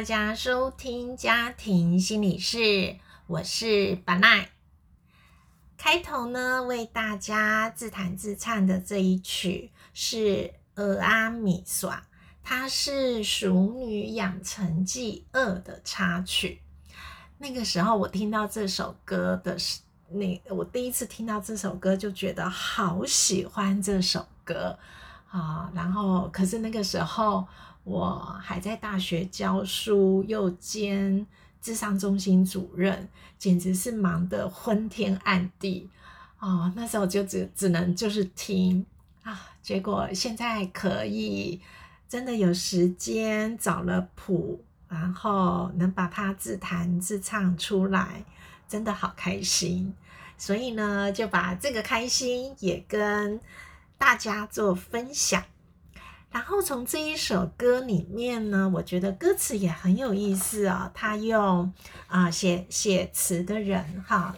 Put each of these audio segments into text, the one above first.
大家收听家庭心理室，我是板奈。开头呢，为大家自弹自唱的这一曲是《俄阿米耍》，它是《熟女养成记二》的插曲。那个时候我听到这首歌的，那我第一次听到这首歌就觉得好喜欢这首歌啊。然后，可是那个时候我还在大学教书，又兼。智商中心主任简直是忙得昏天暗地哦，那时候就只只能就是听啊，结果现在可以真的有时间找了谱，然后能把它自弹自唱出来，真的好开心。所以呢，就把这个开心也跟大家做分享。然后从这一首歌里面呢，我觉得歌词也很有意思啊。他用啊写写词的人哈，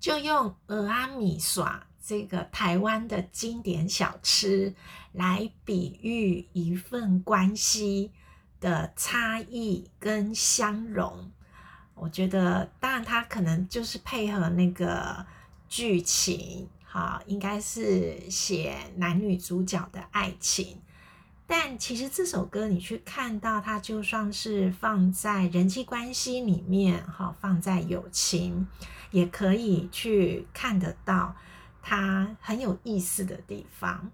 就用俄阿米耍这个台湾的经典小吃来比喻一份关系的差异跟相融。我觉得，当然他可能就是配合那个剧情。好，应该是写男女主角的爱情，但其实这首歌你去看到它，就算是放在人际关系里面，哈，放在友情，也可以去看得到它很有意思的地方。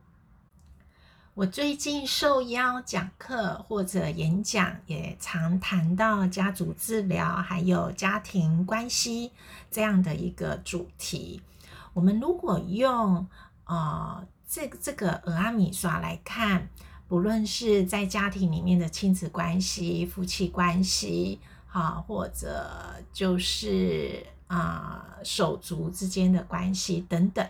我最近受邀讲课或者演讲，也常谈到家族治疗还有家庭关系这样的一个主题。我们如果用呃这这个俄阿米刷来看，不论是在家庭里面的亲子关系、夫妻关系，哈，或者就是啊手足之间的关系等等，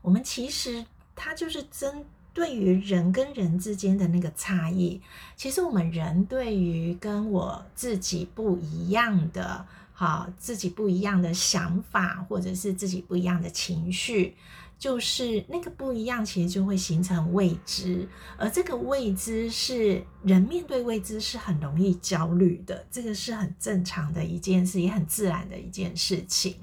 我们其实它就是针对于人跟人之间的那个差异。其实我们人对于跟我自己不一样的。好，自己不一样的想法，或者是自己不一样的情绪，就是那个不一样，其实就会形成未知，而这个未知是人面对未知是很容易焦虑的，这个是很正常的一件事，也很自然的一件事情。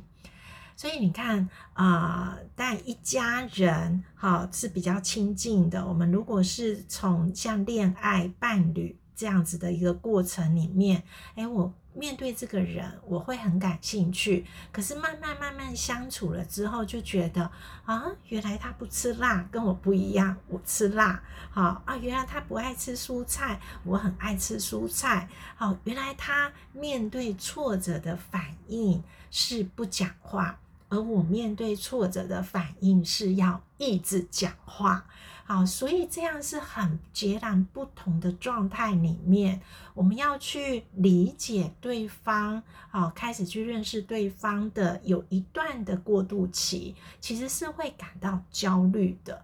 所以你看啊，但一家人好是比较亲近的，我们如果是从像恋爱伴侣这样子的一个过程里面，哎，我。面对这个人，我会很感兴趣。可是慢慢慢慢相处了之后，就觉得啊，原来他不吃辣，跟我不一样，我吃辣。好啊，原来他不爱吃蔬菜，我很爱吃蔬菜。好，原来他面对挫折的反应是不讲话，而我面对挫折的反应是要一直讲话。好，所以这样是很截然不同的状态里面，我们要去理解对方，好，开始去认识对方的，有一段的过渡期，其实是会感到焦虑的，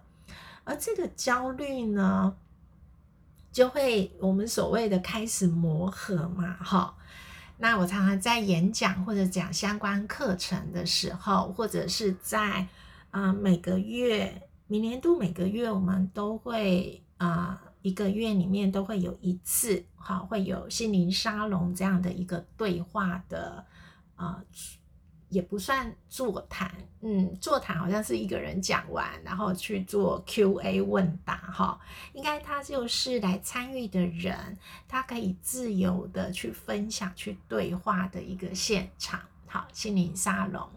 而这个焦虑呢，就会我们所谓的开始磨合嘛，哈。那我常常在演讲或者讲相关课程的时候，或者是在啊每个月。每年度每个月我们都会啊，一个月里面都会有一次，好，会有心灵沙龙这样的一个对话的啊，也不算座谈，嗯，座谈好像是一个人讲完，然后去做 Q&A 问答，哈，应该他就是来参与的人，他可以自由的去分享、去对话的一个现场，好，心灵沙龙。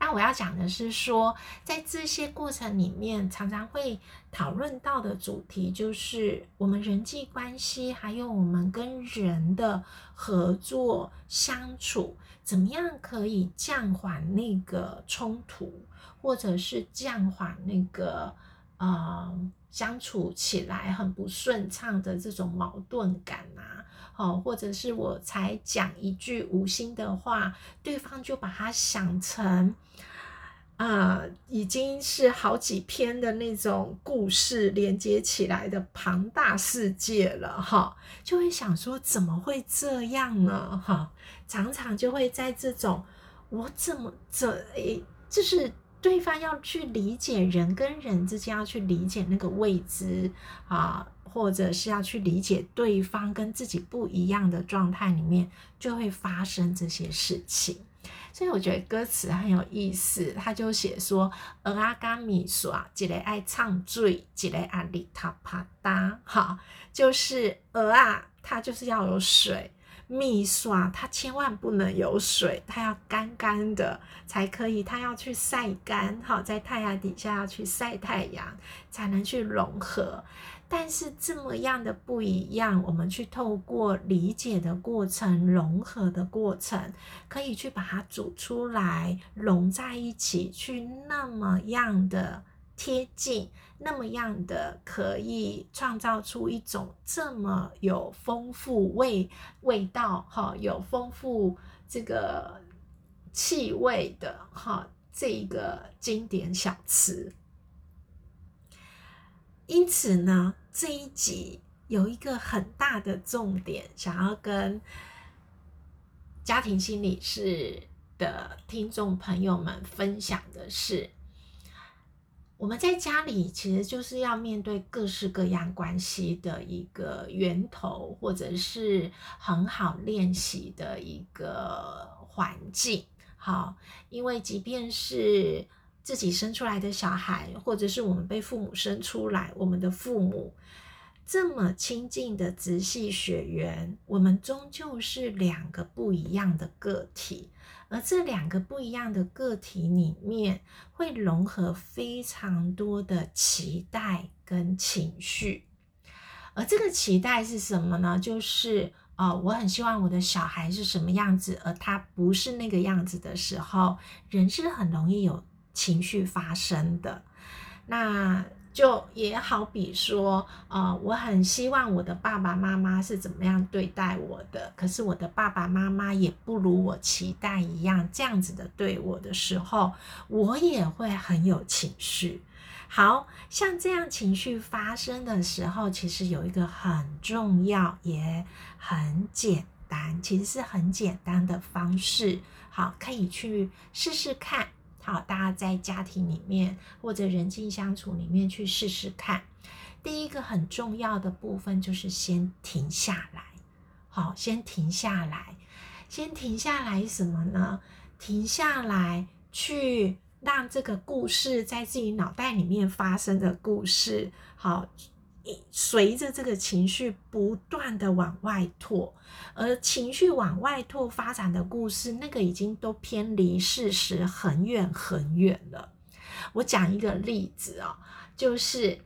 那我要讲的是说，在这些过程里面，常常会讨论到的主题，就是我们人际关系，还有我们跟人的合作相处，怎么样可以降缓那个冲突，或者是降缓那个呃相处起来很不顺畅的这种矛盾感啊。哦，或者是我才讲一句无心的话，对方就把它想成啊，已经是好几篇的那种故事连接起来的庞大世界了哈，就会想说怎么会这样呢？哈，常常就会在这种我怎么这诶，就是对方要去理解人跟人之间要去理解那个未知啊，或者是要去理解对方跟自己不一样的状态里面，就会发生这些事情。所以我觉得歌词很有意思，他就写说：“鹅阿甘米耍，一个爱唱醉，一个爱里塔啪嗒。”哈，就是鹅啊，它就是要有水；米耍，它千万不能有水，它要干干的才可以。它要去晒干，哈，在太阳底下要去晒太阳，才能去融合。但是这么样的不一样，我们去透过理解的过程、融合的过程，可以去把它煮出来，融在一起，去那么样的贴近，那么样的可以创造出一种这么有丰富味味道哈，有丰富这个气味的哈，这一个经典小吃。因此呢，这一集有一个很大的重点，想要跟家庭心理师的听众朋友们分享的是，我们在家里其实就是要面对各式各样关系的一个源头，或者是很好练习的一个环境。好，因为即便是自己生出来的小孩，或者是我们被父母生出来，我们的父母这么亲近的直系血缘，我们终究是两个不一样的个体，而这两个不一样的个体里面，会融合非常多的期待跟情绪，而这个期待是什么呢？就是哦，我很希望我的小孩是什么样子，而他不是那个样子的时候，人是很容易有。情绪发生的，那就也好比说，呃，我很希望我的爸爸妈妈是怎么样对待我的，可是我的爸爸妈妈也不如我期待一样这样子的对我的时候，我也会很有情绪。好像这样情绪发生的时候，其实有一个很重要也很简单，其实是很简单的方式，好，可以去试试看。好，大家在家庭里面或者人际相处里面去试试看。第一个很重要的部分就是先停下来。好，先停下来，先停下来什么呢？停下来去让这个故事在自己脑袋里面发生的故事，好。随着这个情绪不断的往外拓，而情绪往外拓发展的故事，那个已经都偏离事实很远很远了。我讲一个例子啊，就是，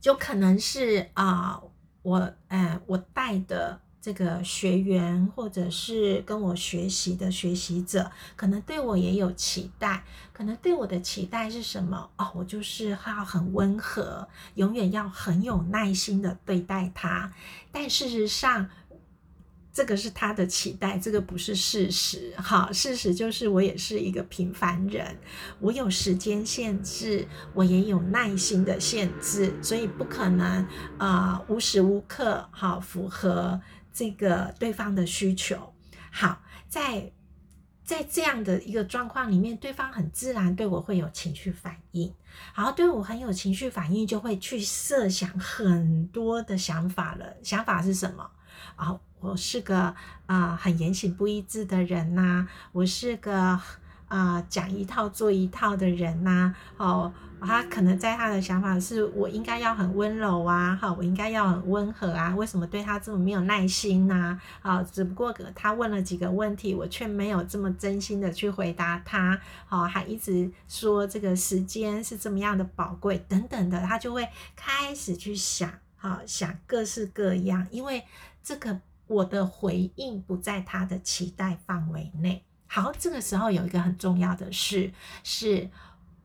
就可能是啊，我哎，我带的。这个学员或者是跟我学习的学习者，可能对我也有期待，可能对我的期待是什么？哦，我就是要很温和，永远要很有耐心的对待他。但事实上，这个是他的期待，这个不是事实。哈，事实就是我也是一个平凡人，我有时间限制，我也有耐心的限制，所以不可能啊无时无刻好符合。这个对方的需求，好，在在这样的一个状况里面，对方很自然对我会有情绪反应，好，对我很有情绪反应，就会去设想很多的想法了。想法是什么？啊，我是个啊很言行不一致的人呐，我是个啊讲一套做一套的人呐，哦。他可能在他的想法是我应该要很温柔啊，哈，我应该要很温和啊，为什么对他这么没有耐心呢？啊，只不过他问了几个问题，我却没有这么真心的去回答他，好，还一直说这个时间是这么样的宝贵等等的，他就会开始去想，好，想各式各样，因为这个我的回应不在他的期待范围内。好，这个时候有一个很重要的事是。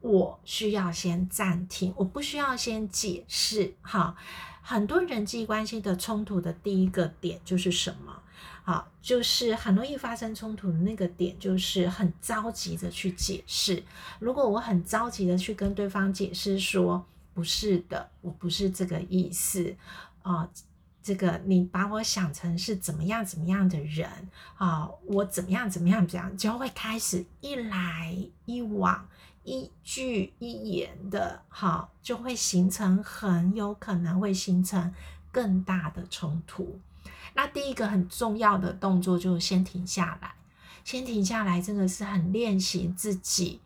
我需要先暂停，我不需要先解释。哈，很多人际关系的冲突的第一个点就是什么？好，就是很容易发生冲突的那个点，就是很着急的去解释。如果我很着急的去跟对方解释说，不是的，我不是这个意思啊，这个你把我想成是怎么样怎么样的人啊，我怎么样怎么样怎样，就会开始一来一往。一句一言的，好，就会形成很有可能会形成更大的冲突。那第一个很重要的动作就是先停下来，先停下来，真的是很练习自己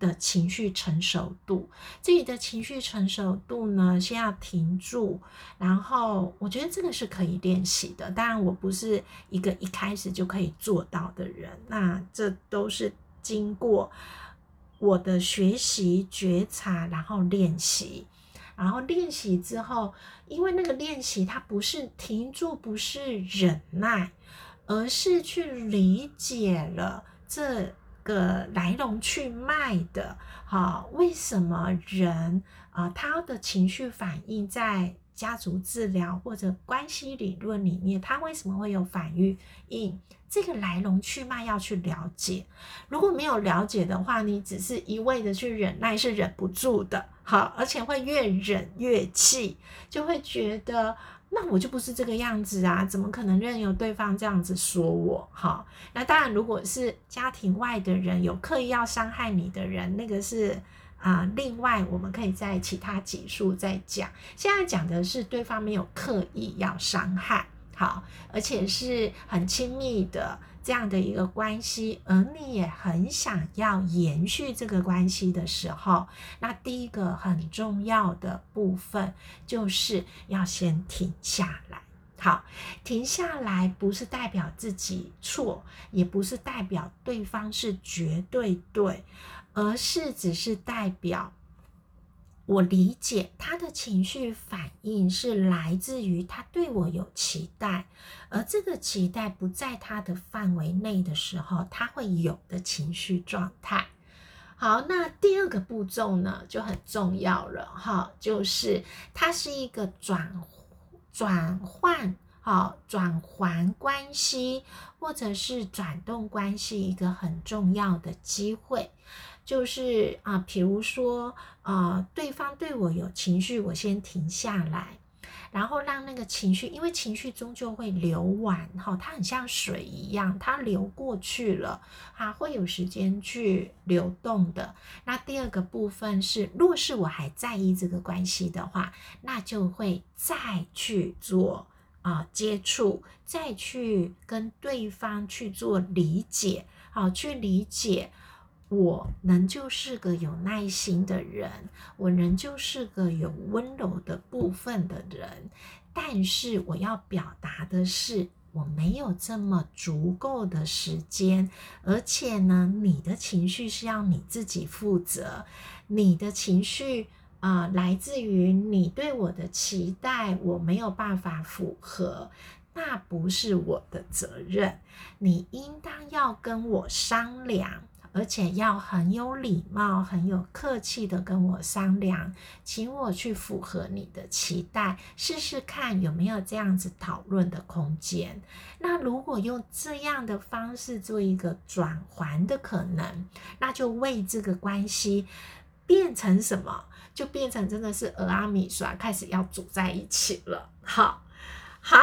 的情绪成熟度。自己的情绪成熟度呢，先要停住，然后我觉得这个是可以练习的。当然，我不是一个一开始就可以做到的人，那这都是经过。我的学习觉察，然后练习，然后练习之后，因为那个练习它不是停住，不是忍耐，而是去理解了这个来龙去脉的，哈，为什么人啊他的情绪反应在。家族治疗或者关系理论里面，他为什么会有反应？这个来龙去脉要去了解。如果没有了解的话，你只是一味的去忍耐，是忍不住的。好，而且会越忍越气，就会觉得那我就不是这个样子啊，怎么可能任由对方这样子说我？哈，那当然，如果是家庭外的人有刻意要伤害你的人，那个是。啊，另外我们可以在其他集数再讲。现在讲的是对方没有刻意要伤害，好，而且是很亲密的这样的一个关系，而你也很想要延续这个关系的时候，那第一个很重要的部分就是要先停下来。好，停下来不是代表自己错，也不是代表对方是绝对对。而是只是代表我理解他的情绪反应是来自于他对我有期待，而这个期待不在他的范围内的时候，他会有的情绪状态。好，那第二个步骤呢就很重要了哈，就是它是一个转转换。好，转还关系或者是转动关系，一个很重要的机会，就是啊，比如说啊，对方对我有情绪，我先停下来，然后让那个情绪，因为情绪终究会流完，哈，它很像水一样，它流过去了，它会有时间去流动的。那第二个部分是，若是我还在意这个关系的话，那就会再去做。啊，接触再去跟对方去做理解，好，去理解我仍旧是个有耐心的人，我仍旧是个有温柔的部分的人，但是我要表达的是，我没有这么足够的时间，而且呢，你的情绪是要你自己负责，你的情绪。啊，来自于你对我的期待，我没有办法符合，那不是我的责任。你应当要跟我商量，而且要很有礼貌、很有客气的跟我商量，请我去符合你的期待，试试看有没有这样子讨论的空间。那如果用这样的方式做一个转环的可能，那就为这个关系变成什么？就变成真的是俄阿米刷开始要组在一起了。好，好，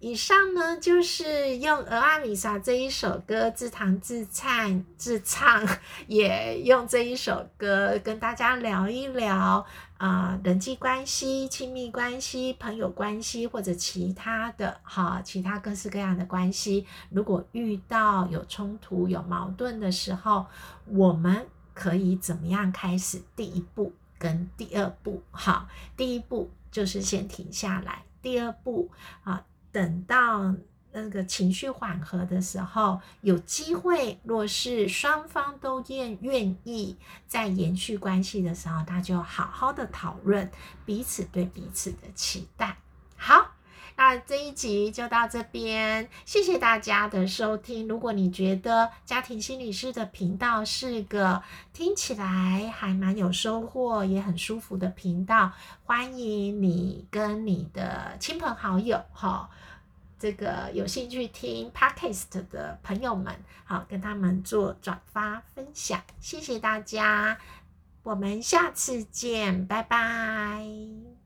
以上呢就是用俄阿米刷这一首歌自弹自唱自唱，也用这一首歌跟大家聊一聊啊人际关系、亲密关系、朋友关系或者其他的哈其他各式各样的关系。如果遇到有冲突、有矛盾的时候，我们可以怎么样开始第一步？跟第二步，好，第一步就是先停下来。第二步啊，等到那个情绪缓和的时候，有机会，若是双方都愿愿意在延续关系的时候，那就好好的讨论彼此对彼此的期待。那这一集就到这边，谢谢大家的收听。如果你觉得家庭心理师的频道是个听起来还蛮有收获、也很舒服的频道，欢迎你跟你的亲朋好友哈这个有兴趣听 podcast 的朋友们，好跟他们做转发分享，谢谢大家，我们下次见，拜拜。